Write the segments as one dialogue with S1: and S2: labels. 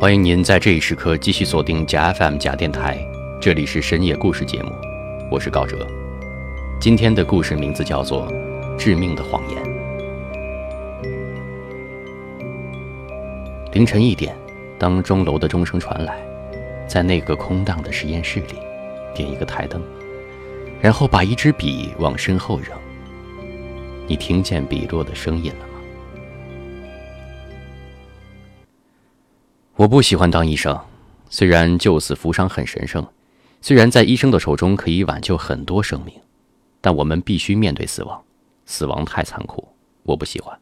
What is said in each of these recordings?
S1: 欢迎您在这一时刻继续锁定假 FM 假电台，这里是深夜故事节目，我是高哲。今天的故事名字叫做《致命的谎言》。凌晨一点，当钟楼的钟声传来，在那个空荡的实验室里，点一个台灯，然后把一支笔往身后扔。你听见笔落的声音了我不喜欢当医生，虽然救死扶伤很神圣，虽然在医生的手中可以挽救很多生命，但我们必须面对死亡，死亡太残酷，我不喜欢。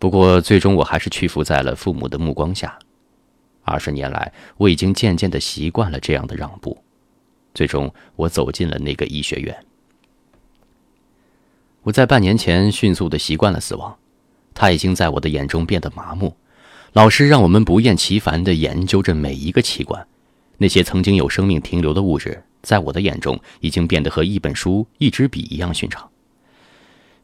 S1: 不过，最终我还是屈服在了父母的目光下。二十年来，我已经渐渐的习惯了这样的让步。最终，我走进了那个医学院。我在半年前迅速的习惯了死亡，它已经在我的眼中变得麻木。老师让我们不厌其烦的研究着每一个器官，那些曾经有生命停留的物质，在我的眼中已经变得和一本书、一支笔一样寻常。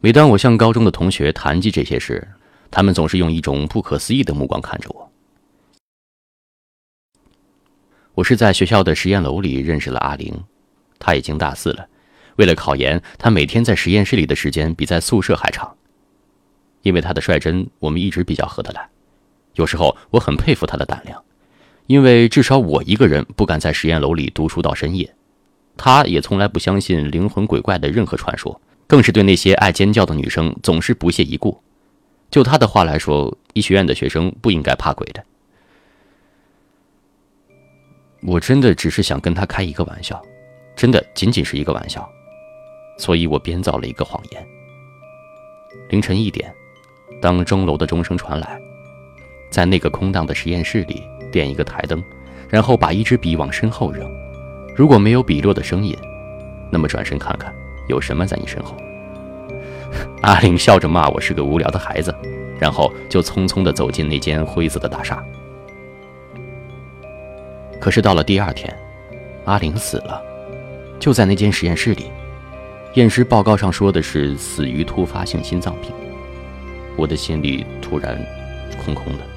S1: 每当我向高中的同学谈及这些事，他们总是用一种不可思议的目光看着我。我是在学校的实验楼里认识了阿玲，她已经大四了。为了考研，她每天在实验室里的时间比在宿舍还长。因为她的率真，我们一直比较合得来。有时候我很佩服她的胆量，因为至少我一个人不敢在实验楼里读书到深夜。她也从来不相信灵魂鬼怪的任何传说，更是对那些爱尖叫的女生总是不屑一顾。就他的话来说，医学院的学生不应该怕鬼的。我真的只是想跟他开一个玩笑，真的仅仅是一个玩笑，所以我编造了一个谎言。凌晨一点，当钟楼的钟声传来，在那个空荡的实验室里点一个台灯，然后把一支笔往身后扔。如果没有笔落的声音，那么转身看看，有什么在你身后。阿玲笑着骂我是个无聊的孩子，然后就匆匆地走进那间灰色的大厦。可是到了第二天，阿玲死了，就在那间实验室里。验尸报告上说的是死于突发性心脏病。我的心里突然空空的。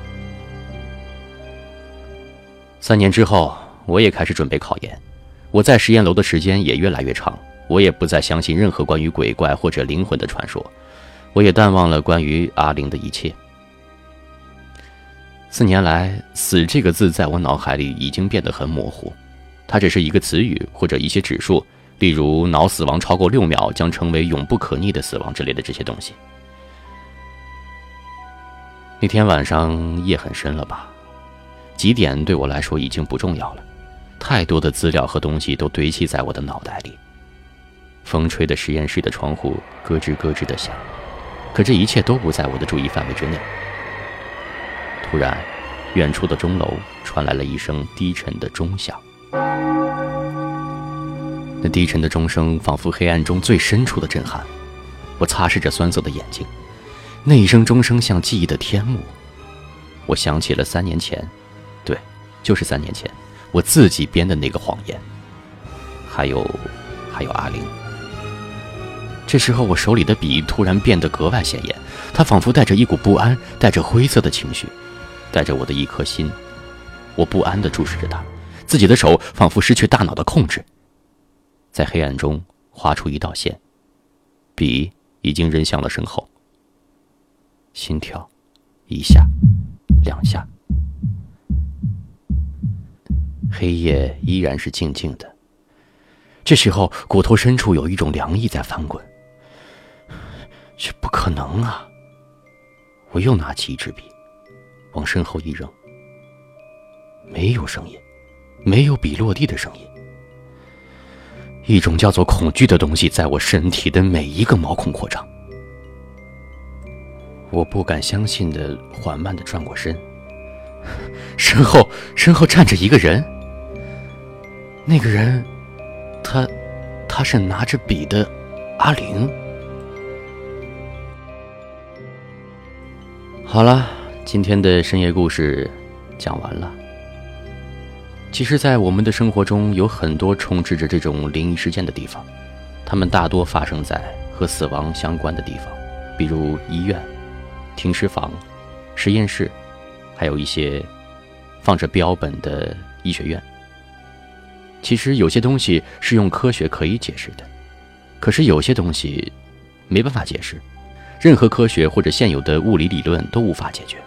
S1: 三年之后，我也开始准备考研，我在实验楼的时间也越来越长。我也不再相信任何关于鬼怪或者灵魂的传说，我也淡忘了关于阿玲的一切。四年来，“死”这个字在我脑海里已经变得很模糊，它只是一个词语或者一些指数，例如脑死亡超过六秒将成为永不可逆的死亡之类的这些东西。那天晚上夜很深了吧？几点对我来说已经不重要了，太多的资料和东西都堆砌在我的脑袋里。风吹的实验室的窗户咯吱咯吱的响，可这一切都不在我的注意范围之内。突然，远处的钟楼传来了一声低沉的钟响，那低沉的钟声仿佛黑暗中最深处的震撼。我擦拭着酸涩的眼睛，那一声钟声像记忆的天幕。我想起了三年前，就是三年前，我自己编的那个谎言。还有，还有阿玲。这时候，我手里的笔突然变得格外显眼，它仿佛带着一股不安，带着灰色的情绪，带着我的一颗心。我不安地注视着它，自己的手仿佛失去大脑的控制，在黑暗中划出一道线，笔已经扔向了身后。心跳，一下，两下，黑夜依然是静静的。这时候，骨头深处有一种凉意在翻滚。这不可能啊！我又拿起一支笔，往身后一扔，没有声音，没有笔落地的声音。一种叫做恐惧的东西在我身体的每一个毛孔扩张。我不敢相信的缓慢的转过身，身后身后站着一个人。那个人，他，他是拿着笔的阿玲。好了，今天的深夜故事讲完了。其实，在我们的生活中，有很多充斥着这种灵异事件的地方，它们大多发生在和死亡相关的地方，比如医院、停尸房、实验室，还有一些放着标本的医学院。其实有些东西是用科学可以解释的，可是有些东西没办法解释，任何科学或者现有的物理理论都无法解决。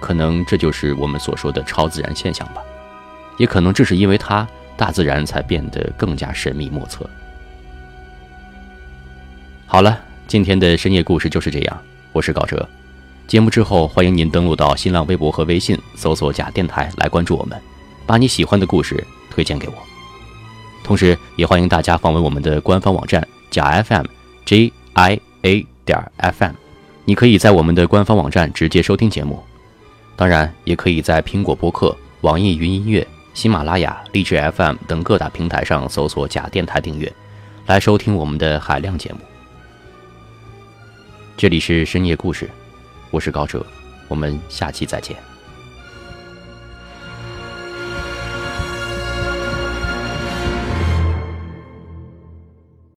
S1: 可能这就是我们所说的超自然现象吧，也可能正是因为它，大自然才变得更加神秘莫测。好了，今天的深夜故事就是这样，我是高哲。节目之后，欢迎您登录到新浪微博和微信，搜索“假电台”来关注我们，把你喜欢的故事。推荐给我，同时也欢迎大家访问我们的官方网站假 FM J I A 点 FM，你可以在我们的官方网站直接收听节目，当然也可以在苹果播客、网易云音乐、喜马拉雅、荔枝 FM 等各大平台上搜索假电台订阅，来收听我们的海量节目。这里是深夜故事，我是高哲，我们下期再见。